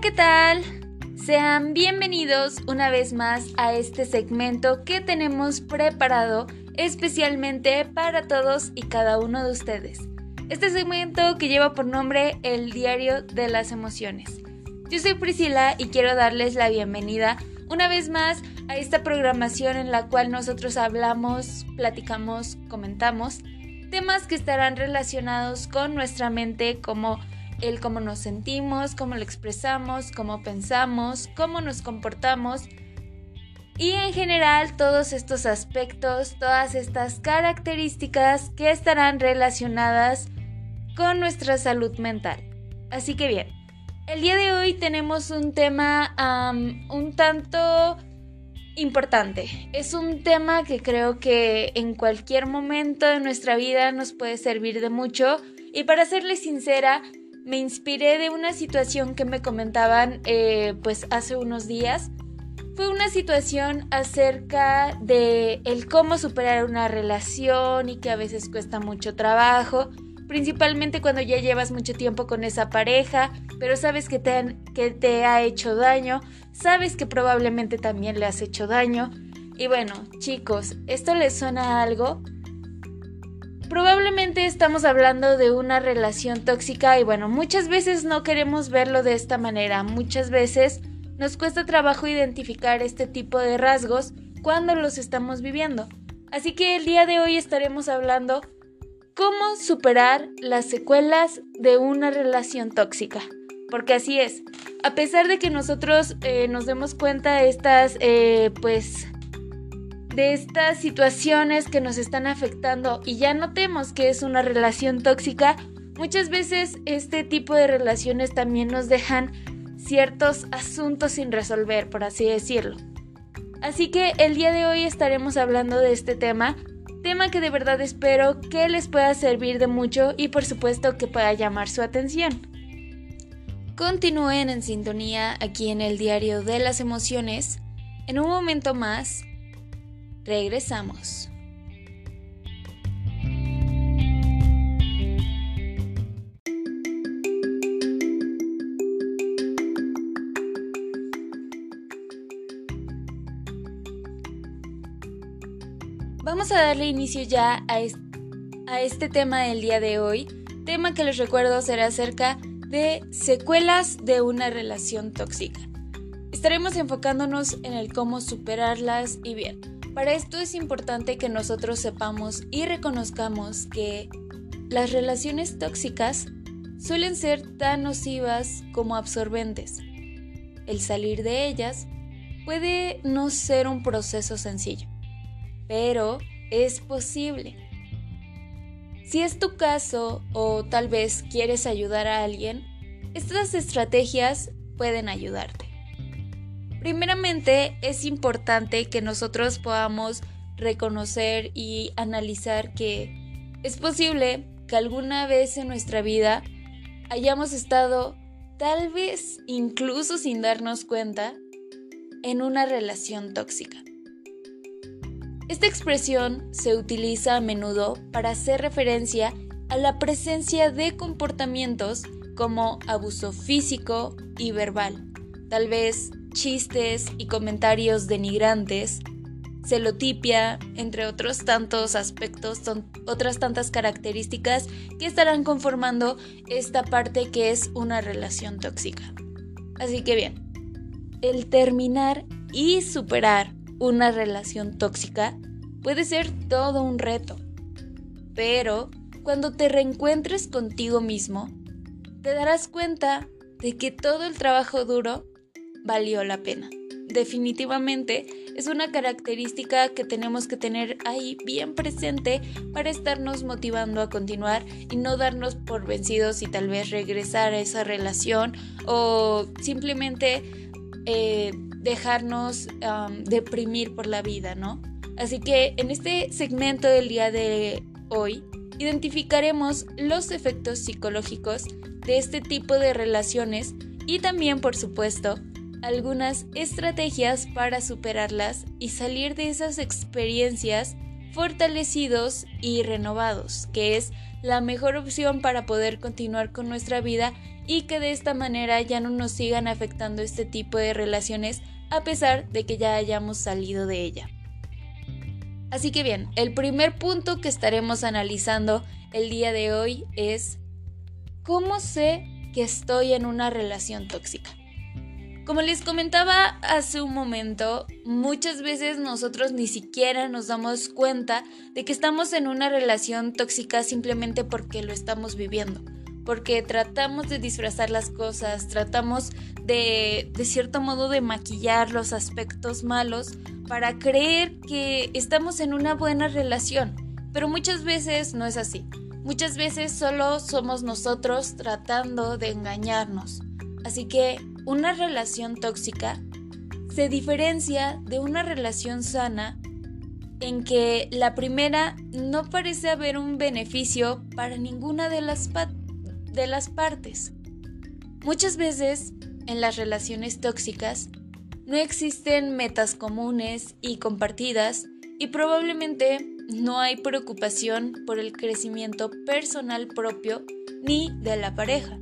¿qué tal? Sean bienvenidos una vez más a este segmento que tenemos preparado especialmente para todos y cada uno de ustedes. Este segmento que lleva por nombre El Diario de las Emociones. Yo soy Priscila y quiero darles la bienvenida una vez más a esta programación en la cual nosotros hablamos, platicamos, comentamos temas que estarán relacionados con nuestra mente como el cómo nos sentimos, cómo lo expresamos, cómo pensamos, cómo nos comportamos y en general todos estos aspectos, todas estas características que estarán relacionadas con nuestra salud mental. Así que bien, el día de hoy tenemos un tema un tanto importante. Es un tema que creo que en cualquier momento de nuestra vida nos puede servir de mucho y para serles sincera, me inspiré de una situación que me comentaban eh, pues hace unos días. Fue una situación acerca de el cómo superar una relación y que a veces cuesta mucho trabajo, principalmente cuando ya llevas mucho tiempo con esa pareja, pero sabes que te, que te ha hecho daño, sabes que probablemente también le has hecho daño. Y bueno, chicos, ¿esto les suena algo? Probablemente estamos hablando de una relación tóxica y bueno, muchas veces no queremos verlo de esta manera, muchas veces nos cuesta trabajo identificar este tipo de rasgos cuando los estamos viviendo. Así que el día de hoy estaremos hablando cómo superar las secuelas de una relación tóxica. Porque así es, a pesar de que nosotros eh, nos demos cuenta de estas, eh, pues, de estas situaciones que nos están afectando y ya notemos que es una relación tóxica, muchas veces este tipo de relaciones también nos dejan ciertos asuntos sin resolver, por así decirlo. Así que el día de hoy estaremos hablando de este tema, tema que de verdad espero que les pueda servir de mucho y por supuesto que pueda llamar su atención. Continúen en sintonía aquí en el diario de las emociones. En un momento más Regresamos. Vamos a darle inicio ya a, este tema del día de hoy, tema que les recuerdo será acerca de secuelas de una relación tóxica. Estaremos enfocándonos en el cómo superarlas y bien. Para esto es importante que nosotros sepamos y reconozcamos que las relaciones tóxicas suelen ser tan nocivas como absorbentes. El salir de ellas puede no ser un proceso sencillo, pero es posible. Si es tu caso o tal vez quieres ayudar a alguien, estas estrategias pueden ayudarte. Primeramente, es importante que nosotros podamos reconocer y analizar que es posible que alguna vez en nuestra vida hayamos estado, tal vez incluso sin darnos cuenta, en una relación tóxica. Esta expresión se utiliza a menudo para hacer referencia a la presencia de comportamientos como abuso físico y verbal, tal vez chistes y comentarios denigrantes, celotipia, entre otros tantos aspectos, son otras tantas características que estarán conformando esta parte que es una relación tóxica. Así que bien, el terminar y superar una relación tóxica puede ser todo un reto, pero cuando te reencuentres contigo mismo, te darás cuenta de que todo el trabajo duro valió la pena. Definitivamente es una característica que tenemos que tener ahí bien presente para estarnos motivando a continuar y no darnos por vencidos y tal vez regresar a esa relación o simplemente eh, dejarnos deprimir por la vida, ¿no? Así que en este segmento del día de hoy identificaremos los efectos psicológicos de este tipo de relaciones y también, por supuesto, algunas estrategias para superarlas y salir de esas experiencias fortalecidos y renovados, que es la mejor opción para poder continuar con nuestra vida y que de esta manera ya no nos sigan afectando este tipo de relaciones a pesar de que ya hayamos salido de ella. Así que bien, el primer punto que estaremos analizando el día de hoy es ¿cómo sé que estoy en una relación tóxica? Como les comentaba hace un momento, muchas veces nosotros ni siquiera nos damos cuenta de que estamos en una relación tóxica simplemente porque lo estamos viviendo porque tratamos de disfrazar las cosas, tratamos de, de cierto modo, de maquillar los aspectos malos para creer que estamos en una buena relación. Pero muchas veces no es así. Muchas veces solo somos nosotros tratando de engañarnos. Así que una relación tóxica se diferencia de una relación sana en que la primera no parece haber un beneficio para ninguna de las, de las partes. Muchas veces en las relaciones tóxicas no existen metas comunes y compartidas y probablemente no hay preocupación por el crecimiento personal propio ni de la pareja.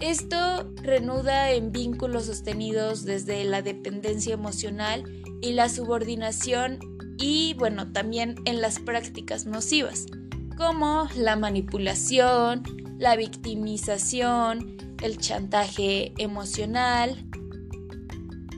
Esto renuda en vínculos sostenidos desde la dependencia emocional y la subordinación y bueno, también en las prácticas nocivas, como la manipulación, la victimización, el chantaje emocional,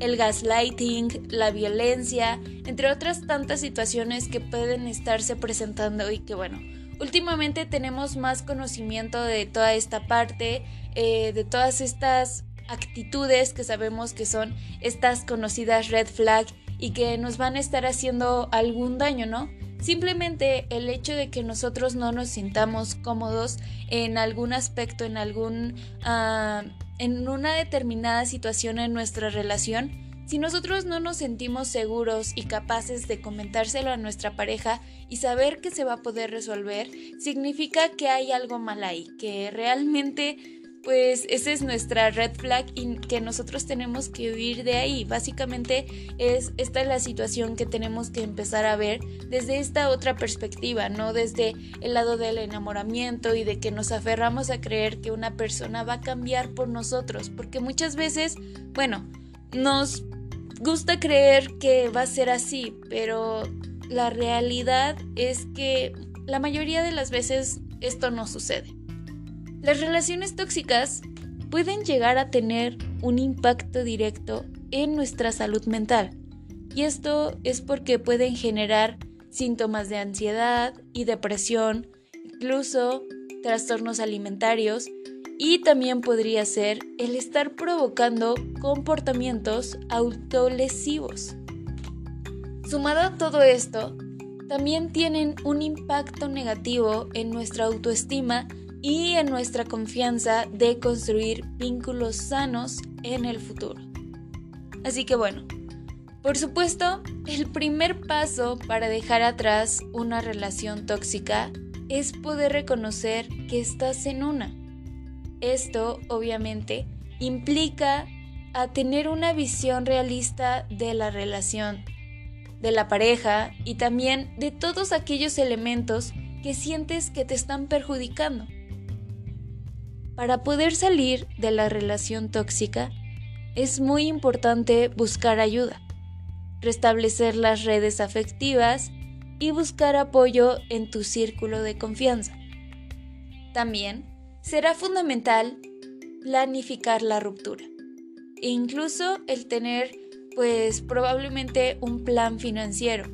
el gaslighting, la violencia, entre otras tantas situaciones que pueden estarse presentando y que bueno, últimamente tenemos más conocimiento de toda esta parte, eh, de todas estas actitudes que sabemos que son estas conocidas red flag y que nos van a estar haciendo algún daño, ¿no? Simplemente el hecho de que nosotros no nos sintamos cómodos en algún aspecto, en algún. Ah, en una determinada situación en nuestra relación, si nosotros no nos sentimos seguros y capaces de comentárselo a nuestra pareja y saber que se va a poder resolver, significa que hay algo mal ahí, que realmente pues esa es nuestra red flag y que nosotros tenemos que huir de ahí. Básicamente es esta es la situación que tenemos que empezar a ver desde esta otra perspectiva, no desde el lado del enamoramiento y de que nos aferramos a creer que una persona va a cambiar por nosotros, porque muchas veces, bueno, nos gusta creer que va a ser así, pero la realidad es que la mayoría de las veces esto no sucede. Las relaciones tóxicas pueden llegar a tener un impacto directo en nuestra salud mental y esto es porque pueden generar síntomas de ansiedad y depresión, incluso trastornos alimentarios y también podría ser el estar provocando comportamientos autolesivos. Sumado a todo esto, también tienen un impacto negativo en nuestra autoestima y en nuestra confianza de construir vínculos sanos en el futuro. Así que bueno, por supuesto, el primer paso para dejar atrás una relación tóxica es poder reconocer que estás en una. Esto, obviamente, implica tener una visión realista de la relación, de la pareja y también de todos aquellos elementos que sientes que te están perjudicando. Para poder salir de la relación tóxica, es muy importante buscar ayuda, restablecer las redes afectivas y buscar apoyo en tu círculo de confianza. También será fundamental planificar la ruptura e incluso el tener pues probablemente un plan financiero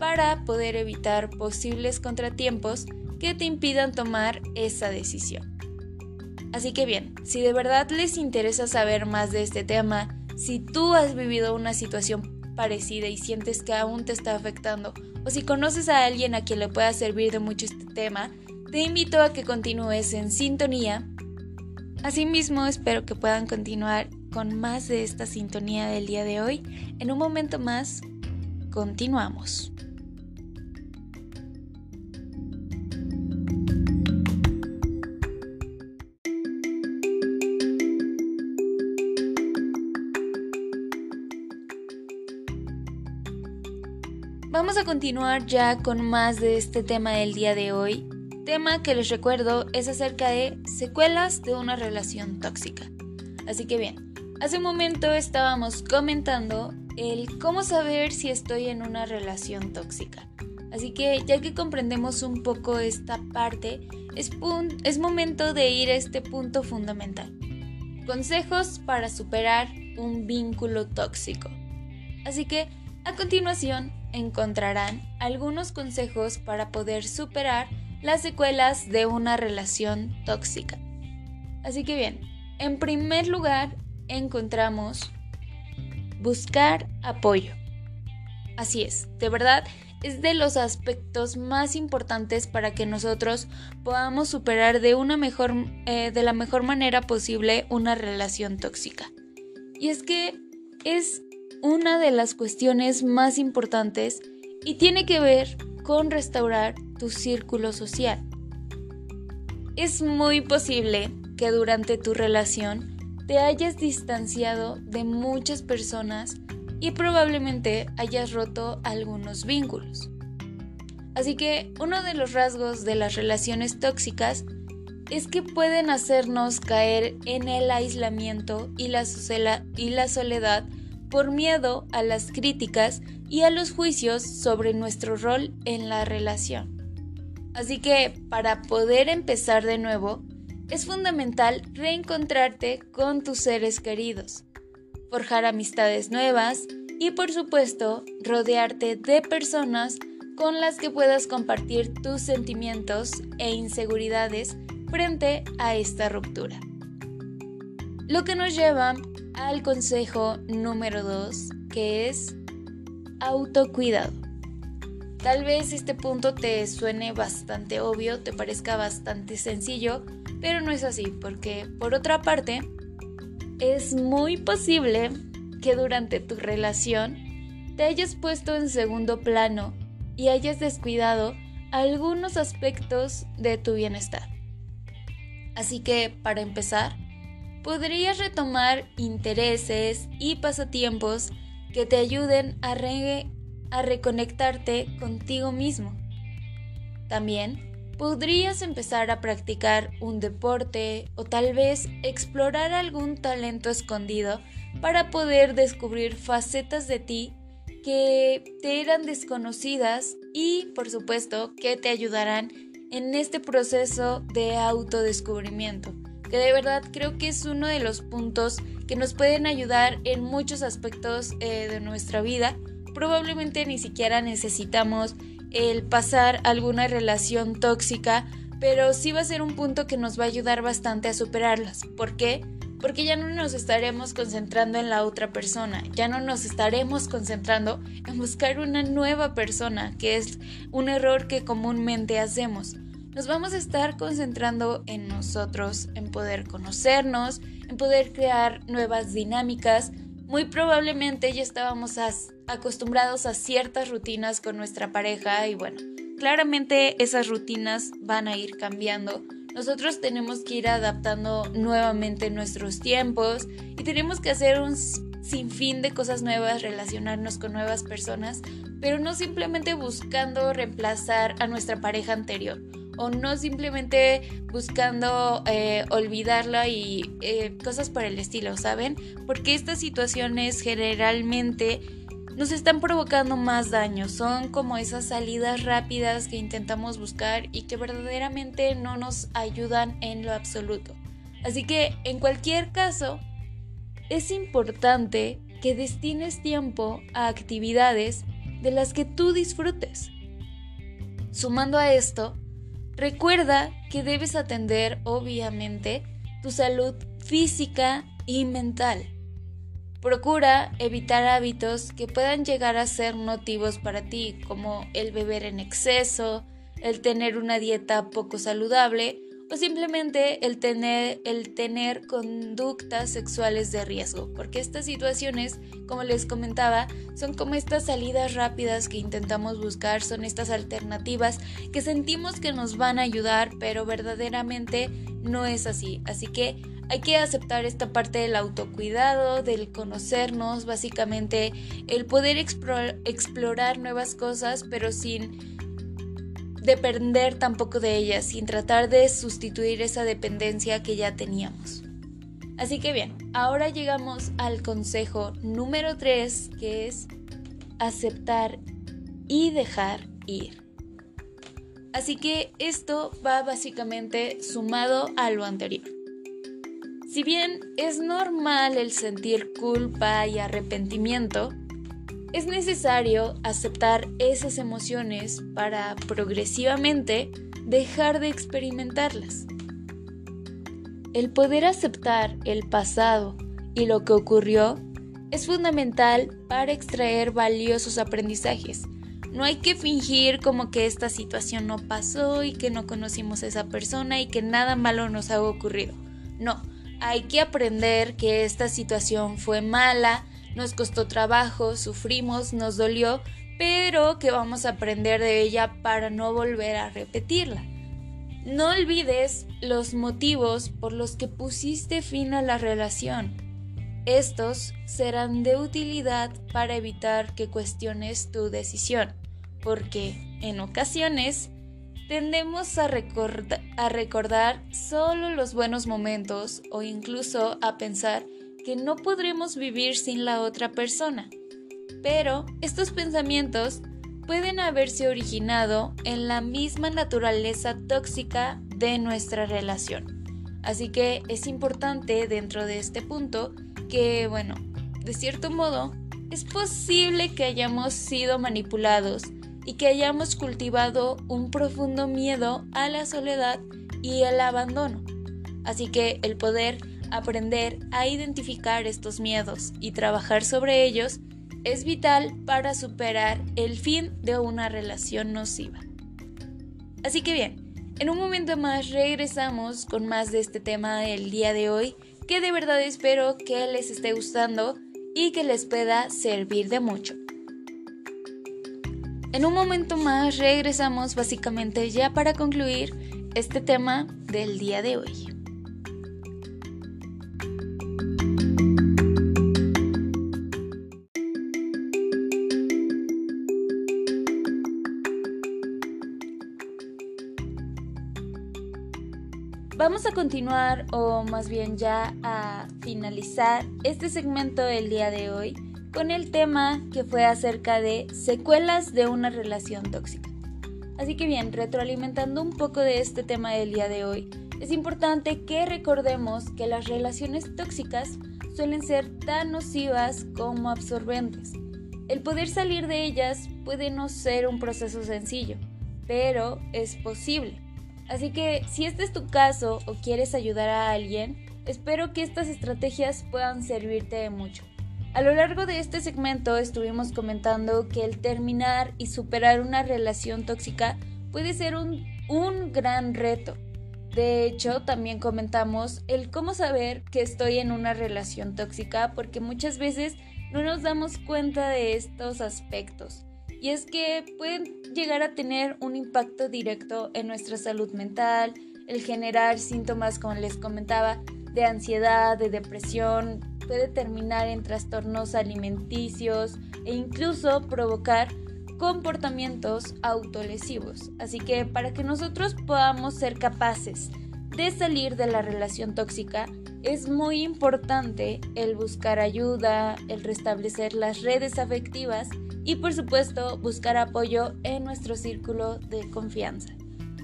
para poder evitar posibles contratiempos que te impidan tomar esa decisión. Así que bien, si de verdad les interesa saber más de este tema, si tú has vivido una situación parecida y sientes que aún te está afectando, o si conoces a alguien a quien le pueda servir de mucho este tema, te invito a que continúes en sintonía. Asimismo, espero que puedan continuar con más de esta sintonía del día de hoy. En un momento más, continuamos. Vamos a continuar ya con más de este tema del día de hoy tema que les recuerdo es acerca de secuelas de una relación tóxica. Así que bien, hace un momento estábamos comentando el cómo saber si estoy en una relación tóxica. Así que ya que comprendemos un poco esta parte, es, es momento de ir a este punto fundamental. Consejos para superar un vínculo tóxico. Así que a continuación encontrarán algunos consejos para poder superar las secuelas de una relación tóxica. Así que bien, en primer lugar encontramos buscar apoyo. Así es, de verdad es de los aspectos más importantes para que nosotros podamos superar de una mejor eh, de la mejor manera posible una relación tóxica. Y es que es una de las cuestiones más importantes y tiene que ver con restaurar tu círculo social. Es muy posible que durante tu relación te hayas distanciado de muchas personas y probablemente hayas roto algunos vínculos. Así que uno de los rasgos de las relaciones tóxicas es que pueden hacernos caer en el aislamiento y la, y la soledad por miedo a las críticas y a los juicios sobre nuestro rol en la relación. Así que para poder empezar de nuevo, es fundamental reencontrarte con tus seres queridos forjar amistades nuevas y por supuesto rodearte de personas con las que puedas compartir tus sentimientos e inseguridades frente a esta ruptura. Lo que nos lleva al consejo número 2, que es autocuidado. Tal vez este punto te suene bastante obvio, te parezca bastante sencillo, pero no es así, porque por otra parte, es muy posible que durante tu relación te hayas puesto en segundo plano y hayas descuidado algunos aspectos de tu bienestar. Así que, para empezar, podrías retomar intereses y pasatiempos que te ayuden a, a reconectarte contigo mismo. También podrías empezar a practicar un deporte o tal vez explorar algún talento escondido para poder descubrir facetas de ti que te eran desconocidas y por supuesto que te ayudarán en este proceso de autodescubrimiento, que de verdad creo que es uno de los puntos que nos pueden ayudar en muchos aspectos eh, de nuestra vida. Probablemente ni siquiera necesitamos el pasar alguna relación tóxica, pero sí va a ser un punto que nos va a ayudar bastante a superarlas. ¿Por qué? Porque ya no nos estaremos concentrando en la otra persona, ya no nos estaremos concentrando en buscar una nueva persona, que es un error que comúnmente hacemos. Nos vamos a estar concentrando en nosotros, en poder conocernos, en poder crear nuevas dinámicas, muy probablemente ya estábamos acostumbrados a ciertas rutinas con nuestra pareja y bueno, claramente esas rutinas van a ir cambiando. Nosotros tenemos que ir adaptando nuevamente nuestros tiempos y tenemos que hacer un sinfín de cosas nuevas, relacionarnos con nuevas personas, pero no simplemente buscando reemplazar a nuestra pareja anterior o no simplemente buscando eh, olvidarla y eh, cosas por el estilo, ¿saben? Porque estas situaciones generalmente nos están provocando más daño, son como esas salidas rápidas que intentamos buscar y que verdaderamente no nos ayudan en lo absoluto. Así que en cualquier caso, es importante que destines tiempo a actividades de las que tú disfrutes. Sumando a esto, Recuerda que debes atender, obviamente, tu salud física y mental. Procura evitar hábitos que puedan llegar a ser motivos para ti, como el beber en exceso, el tener una dieta poco saludable o simplemente el tener, el tener conductas sexuales de riesgo, porque estas situaciones, como les comentaba, son como estas salidas rápidas que intentamos buscar, son estas alternativas que sentimos que nos van a ayudar, pero verdaderamente no es así. Así que hay que aceptar esta parte del autocuidado, del conocernos, básicamente el poder explorar nuevas cosas, pero sin depender tampoco de ellas, sin tratar de sustituir esa dependencia que ya teníamos. Así que bien, ahora llegamos al consejo número 3, que es aceptar y dejar ir. Así que esto va básicamente sumado a lo anterior. Si bien es normal el sentir culpa y arrepentimiento, es necesario aceptar esas emociones para progresivamente dejar de experimentarlas. El poder aceptar el pasado y lo que ocurrió es fundamental para extraer valiosos aprendizajes. No hay que fingir como que esta situación no pasó y que no conocimos a esa persona y que nada malo nos ha ocurrido. No, hay que aprender que esta situación fue mala, nos costó trabajo, sufrimos, nos dolió, pero que vamos a aprender de ella para no volver a repetirla. No olvides los motivos por los que pusiste fin a la relación. Estos serán de utilidad para evitar que cuestiones tu decisión, porque en ocasiones tendemos a, recordar solo los buenos momentos o incluso a pensar que no podremos vivir sin la otra persona. Pero estos pensamientos pueden haberse originado en la misma naturaleza tóxica de nuestra relación. Así que es importante dentro de este punto que, bueno, de cierto modo, es posible que hayamos sido manipulados y que hayamos cultivado un profundo miedo a la soledad y el abandono. Así que el poder aprender a identificar estos miedos y trabajar sobre ellos es vital para superar el fin de una relación nociva. Así que bien, en un momento más regresamos con más de este tema el día de hoy, que de verdad espero que les esté gustando y que les pueda servir de mucho. En un momento más regresamos básicamente ya para concluir este tema del día de hoy. Vamos a continuar o más bien ya a finalizar este segmento del día de hoy con el tema que fue acerca de secuelas de una relación tóxica. Así que bien, retroalimentando un poco de este tema del día de hoy, es importante que recordemos que las relaciones tóxicas suelen ser tan nocivas como absorbentes. El poder salir de ellas puede no ser un proceso sencillo, pero es posible. Así que si este es tu caso o quieres ayudar a alguien, espero que estas estrategias puedan servirte de mucho. A lo largo de este segmento estuvimos comentando que el terminar y superar una relación tóxica puede ser un, gran reto. De hecho, también comentamos el cómo saber que estoy en una relación tóxica porque muchas veces no nos damos cuenta de estos aspectos y es que pueden llegar a tener un impacto directo en nuestra salud mental, el generar síntomas, como les comentaba, de ansiedad, de depresión, puede terminar en trastornos alimenticios e incluso provocar comportamientos autolesivos. Así que para que nosotros podamos ser capaces de salir de la relación tóxica, es muy importante el buscar ayuda, el restablecer las redes afectivas y por supuesto buscar apoyo en nuestro círculo de confianza.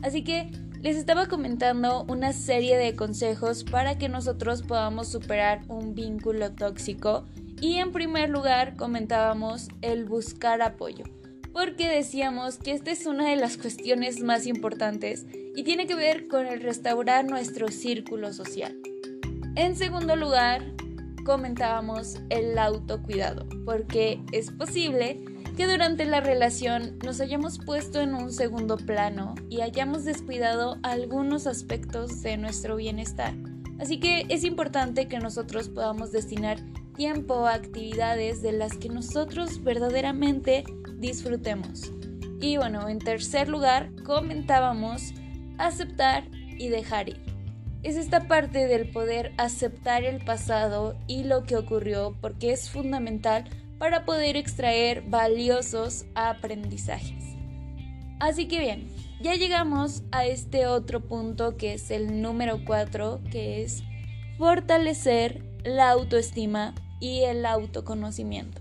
Así que les estaba comentando una serie de consejos para que nosotros podamos superar un vínculo tóxico y en primer lugar comentábamos el buscar apoyo porque decíamos que esta es una de las cuestiones más importantes y tiene que ver con el restaurar nuestro círculo social. En segundo lugar, comentábamos el autocuidado, porque es posible que durante la relación nos hayamos puesto en un segundo plano y hayamos descuidado algunos aspectos de nuestro bienestar. Así que es importante que nosotros podamos destinar tiempo a actividades de las que nosotros verdaderamente disfrutemos. Y bueno, en tercer lugar, comentábamos aceptar y dejar ir es esta parte del poder aceptar el pasado y lo que ocurrió porque es fundamental para poder extraer valiosos aprendizajes. Así que bien, ya llegamos a este otro punto que es el número 4, que es fortalecer la autoestima y el autoconocimiento.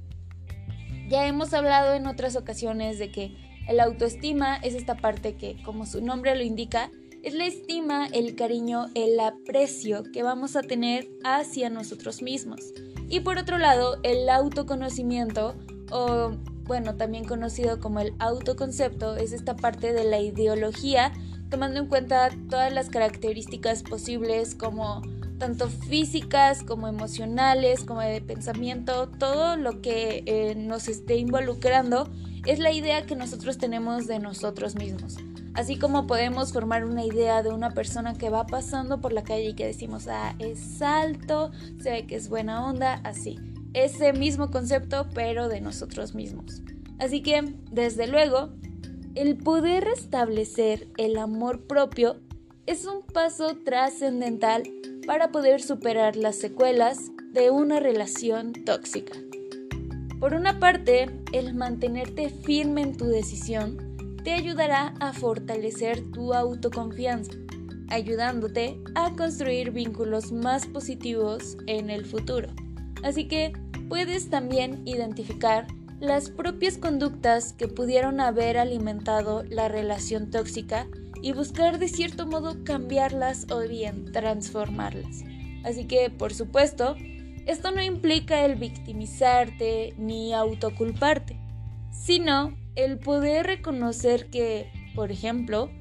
Ya hemos hablado en otras ocasiones de que el autoestima es esta parte que, como su nombre lo indica, es la estima, el cariño, el aprecio que vamos a tener hacia nosotros mismos. Y por otro lado, el autoconocimiento, o bueno, también conocido como el autoconcepto, es esta parte de la ideología, tomando en cuenta todas las características posibles como tanto físicas como emocionales, como de pensamiento, todo lo que eh, nos esté involucrando es la idea que nosotros tenemos de nosotros mismos. Así como podemos formar una idea de una persona que va pasando por la calle y que decimos, ah, es alto, se ve que es buena onda, así. Ese mismo concepto, pero de nosotros mismos. Así que, desde luego, el poder restablecer el amor propio es un paso trascendental para poder superar las secuelas de una relación tóxica. Por una parte, el mantenerte firme en tu decisión te ayudará a fortalecer tu autoconfianza, ayudándote a construir vínculos más positivos en el futuro. Así que puedes también identificar las propias conductas que pudieron haber alimentado la relación tóxica y buscar de cierto modo cambiarlas o bien transformarlas. Así que, por supuesto, esto no implica el victimizarte ni autoculparte, sino el poder reconocer que, por ejemplo,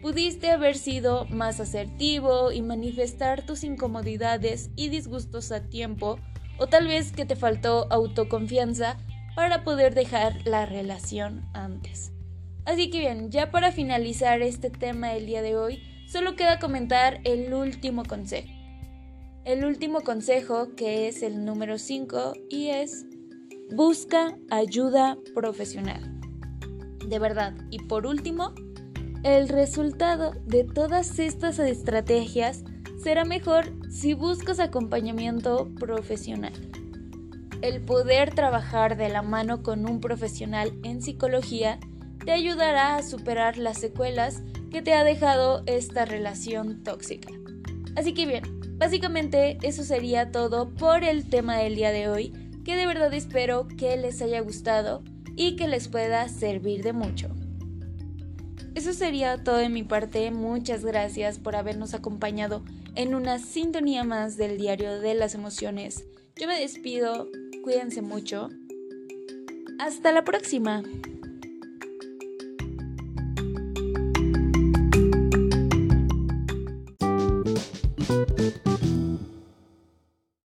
pudiste haber sido más asertivo y manifestar tus incomodidades y disgustos a tiempo, o tal vez que te faltó autoconfianza para poder dejar la relación antes. Así que bien, ya para finalizar este tema del día de hoy, solo queda comentar el último consejo. El último consejo que es el número 5 y es busca ayuda profesional de verdad. Y por último, el resultado de todas estas estrategias será mejor si buscas acompañamiento profesional. El poder trabajar de la mano con un profesional en psicología te ayudará a superar las secuelas que te ha dejado esta relación tóxica. Así que bien, básicamente eso sería todo por el tema del día de hoy, que de verdad espero que les haya gustado y que les pueda servir de mucho. Eso sería todo de mi parte. Muchas gracias por habernos acompañado en una sintonía más del diario de las emociones. Yo me despido, cuídense mucho. Hasta la próxima.